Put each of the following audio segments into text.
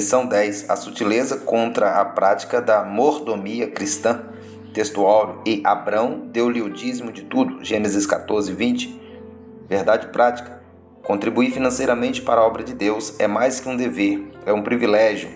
Lição 10: A sutileza contra a prática da mordomia cristã. Texto áureo. E Abrão deu-lhe o dízimo de tudo. Gênesis 14, 20. Verdade prática. Contribuir financeiramente para a obra de Deus é mais que um dever, é um privilégio.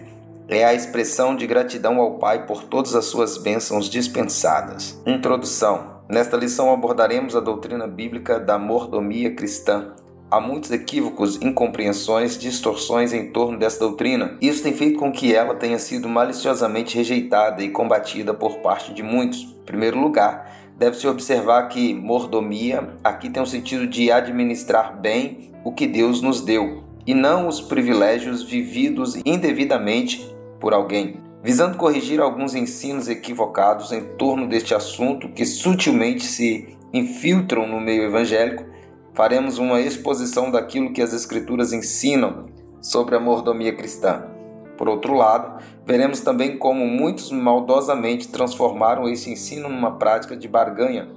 É a expressão de gratidão ao Pai por todas as suas bênçãos dispensadas. Introdução. Nesta lição abordaremos a doutrina bíblica da mordomia cristã. Há muitos equívocos, incompreensões, distorções em torno dessa doutrina. Isso tem feito com que ela tenha sido maliciosamente rejeitada e combatida por parte de muitos. Em primeiro lugar, deve-se observar que mordomia aqui tem o sentido de administrar bem o que Deus nos deu e não os privilégios vividos indevidamente por alguém. Visando corrigir alguns ensinos equivocados em torno deste assunto que sutilmente se infiltram no meio evangélico, faremos uma exposição daquilo que as Escrituras ensinam sobre a mordomia cristã. Por outro lado, veremos também como muitos maldosamente transformaram esse ensino numa prática de barganha.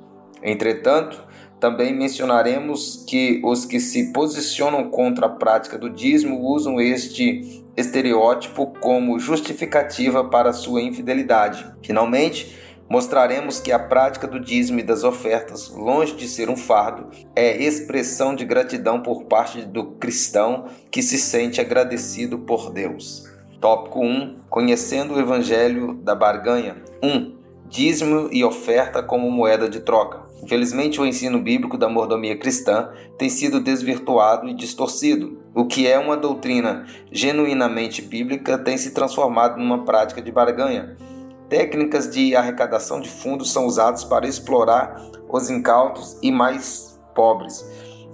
Entretanto, também mencionaremos que os que se posicionam contra a prática do dízimo usam este estereótipo como justificativa para sua infidelidade. Finalmente, mostraremos que a prática do dízimo e das ofertas, longe de ser um fardo, é expressão de gratidão por parte do cristão que se sente agradecido por Deus. Tópico 1: Conhecendo o Evangelho da Barganha. 1. Dízimo e oferta como moeda de troca. Infelizmente, o ensino bíblico da mordomia cristã tem sido desvirtuado e distorcido. O que é uma doutrina genuinamente bíblica tem se transformado numa prática de barganha Técnicas de arrecadação de fundos são usadas para explorar os incautos e mais pobres.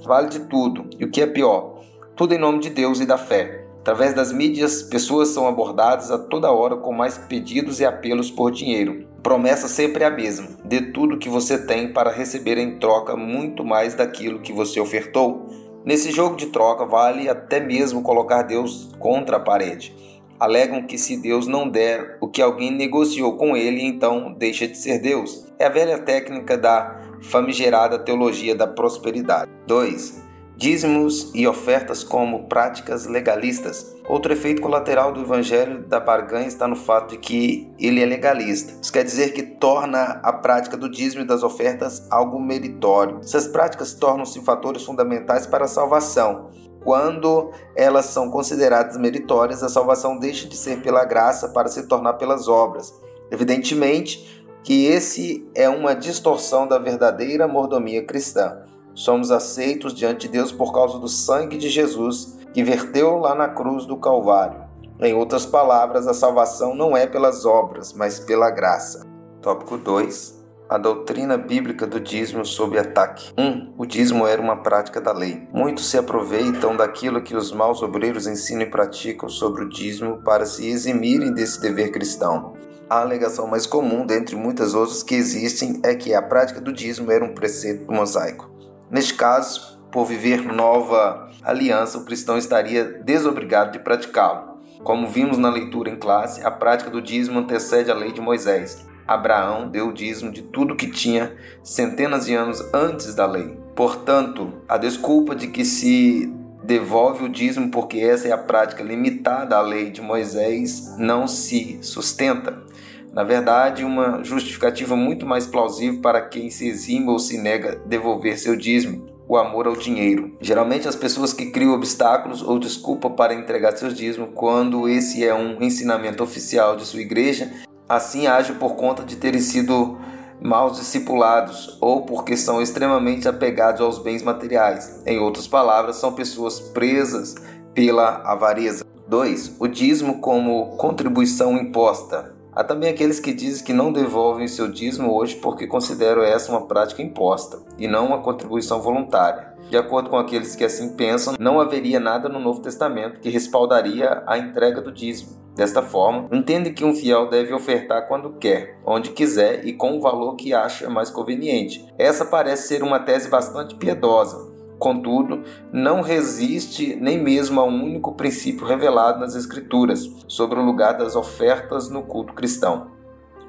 Vale de tudo. E o que é pior? Tudo em nome de Deus e da fé. Através das mídias, pessoas são abordadas a toda hora com mais pedidos e apelos por dinheiro. Promessa sempre a mesma: dê tudo que você tem para receber em troca muito mais daquilo que você ofertou. Nesse jogo de troca, vale até mesmo colocar Deus contra a parede alegam que se Deus não der o que alguém negociou com ele, então deixa de ser Deus. É a velha técnica da famigerada teologia da prosperidade. 2. Dízimos e ofertas como práticas legalistas. Outro efeito colateral do evangelho da barganha está no fato de que ele é legalista. Isso quer dizer que torna a prática do dízimo e das ofertas algo meritório. Essas práticas tornam-se fatores fundamentais para a salvação quando elas são consideradas meritórias, a salvação deixa de ser pela graça para se tornar pelas obras. Evidentemente que esse é uma distorção da verdadeira mordomia cristã. Somos aceitos diante de Deus por causa do sangue de Jesus que verteu lá na cruz do Calvário. Em outras palavras, a salvação não é pelas obras, mas pela graça. Tópico 2 a doutrina bíblica do dízimo sob ataque. 1. Um, o dízimo era uma prática da lei. Muitos se aproveitam daquilo que os maus obreiros ensinam e praticam sobre o dízimo para se eximirem desse dever cristão. A alegação mais comum, dentre muitas outras que existem, é que a prática do dízimo era um preceito mosaico. Neste caso, por viver nova aliança, o cristão estaria desobrigado de praticá-lo. Como vimos na leitura em classe, a prática do dízimo antecede a lei de Moisés. Abraão deu o dízimo de tudo que tinha centenas de anos antes da lei. Portanto, a desculpa de que se devolve o dízimo porque essa é a prática limitada à lei de Moisés não se sustenta. Na verdade, uma justificativa muito mais plausível para quem se exime ou se nega devolver seu dízimo o amor ao dinheiro. Geralmente as pessoas que criam obstáculos ou desculpa para entregar seus dízimos quando esse é um ensinamento oficial de sua igreja assim agem por conta de terem sido mal discipulados ou porque são extremamente apegados aos bens materiais. Em outras palavras, são pessoas presas pela avareza. 2. O dízimo como contribuição imposta. Há também aqueles que dizem que não devolvem seu dízimo hoje porque consideram essa uma prática imposta e não uma contribuição voluntária. De acordo com aqueles que assim pensam, não haveria nada no Novo Testamento que respaldaria a entrega do dízimo. Desta forma, entende que um fiel deve ofertar quando quer, onde quiser e com o valor que acha mais conveniente. Essa parece ser uma tese bastante piedosa. Contudo, não resiste nem mesmo a um único princípio revelado nas Escrituras sobre o lugar das ofertas no culto cristão.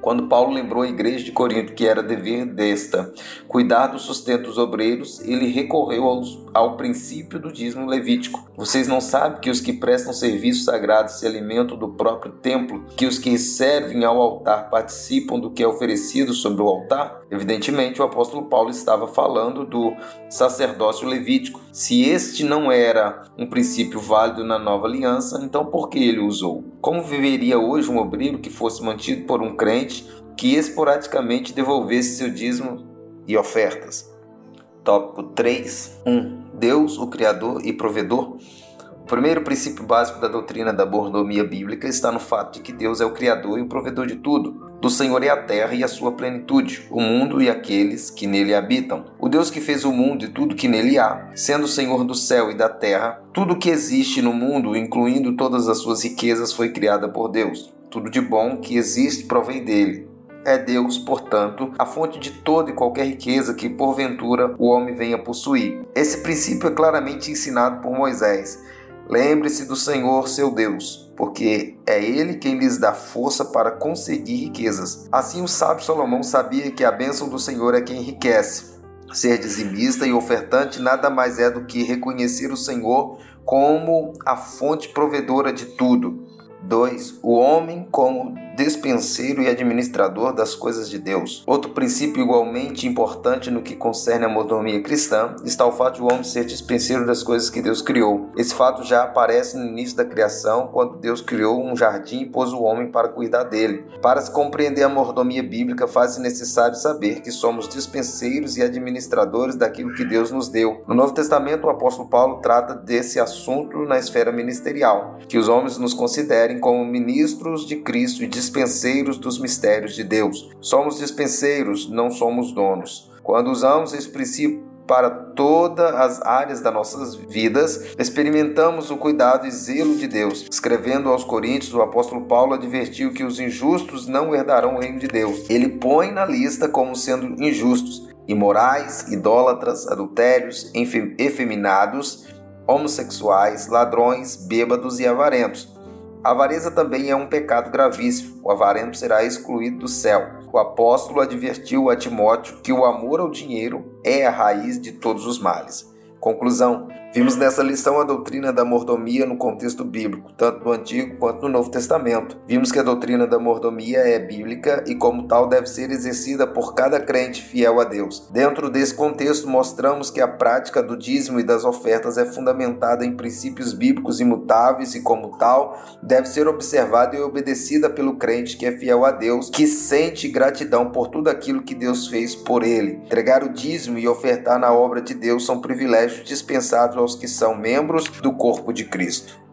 Quando Paulo lembrou à igreja de Corinto que era dever desta cuidar do sustento dos obreiros, ele recorreu aos, ao princípio do dízimo levítico. Vocês não sabem que os que prestam serviços sagrados se alimentam do próprio templo, que os que servem ao altar participam do que é oferecido sobre o altar? Evidentemente, o apóstolo Paulo estava falando do sacerdócio levítico. Se este não era um princípio válido na nova aliança, então por que ele usou? Como viveria hoje um obreiro que fosse mantido por um crente que esporadicamente devolvesse seu dízimo e ofertas? Tópico 3. 1. Deus, o Criador e Provedor. O primeiro princípio básico da doutrina da mordomia bíblica está no fato de que Deus é o Criador e o provedor de tudo. Do Senhor é a terra e a sua plenitude, o mundo e aqueles que nele habitam. O Deus que fez o mundo e tudo que nele há, sendo o Senhor do céu e da terra, tudo que existe no mundo, incluindo todas as suas riquezas, foi criada por Deus. Tudo de bom que existe provém dele. É Deus, portanto, a fonte de toda e qualquer riqueza que porventura o homem venha possuir. Esse princípio é claramente ensinado por Moisés Lembre-se do Senhor seu Deus, porque é Ele quem lhes dá força para conseguir riquezas. Assim o sábio Salomão sabia que a bênção do Senhor é quem enriquece. Ser dizimista e ofertante nada mais é do que reconhecer o Senhor como a fonte provedora de tudo. 2. O homem como despenseiro e administrador das coisas de Deus. Outro princípio igualmente importante no que concerne a mordomia cristã está o fato de o homem ser despenseiro das coisas que Deus criou. Esse fato já aparece no início da criação, quando Deus criou um jardim e pôs o homem para cuidar dele. Para se compreender a mordomia bíblica, faz-se necessário saber que somos dispenseiros e administradores daquilo que Deus nos deu. No Novo Testamento, o apóstolo Paulo trata desse assunto na esfera ministerial, que os homens nos considerem como ministros de Cristo e dispenseiros dos mistérios de Deus. Somos dispenseiros, não somos donos. Quando usamos esse princípio para todas as áreas das nossas vidas, experimentamos o cuidado e zelo de Deus. Escrevendo aos Coríntios, o apóstolo Paulo advertiu que os injustos não herdarão o reino de Deus. Ele põe na lista como sendo injustos, imorais, idólatras, adultérios, efeminados, homossexuais, ladrões, bêbados e avarentos. A avareza também é um pecado gravíssimo. O avarento será excluído do céu. O apóstolo advertiu a Timóteo que o amor ao dinheiro é a raiz de todos os males. Conclusão: Vimos nessa lição a doutrina da mordomia no contexto bíblico, tanto no Antigo quanto no Novo Testamento. Vimos que a doutrina da mordomia é bíblica e, como tal, deve ser exercida por cada crente fiel a Deus. Dentro desse contexto, mostramos que a prática do dízimo e das ofertas é fundamentada em princípios bíblicos imutáveis e, como tal, deve ser observada e obedecida pelo crente que é fiel a Deus, que sente gratidão por tudo aquilo que Deus fez por ele. Entregar o dízimo e ofertar na obra de Deus são privilégios dispensados aos que são membros do corpo de Cristo.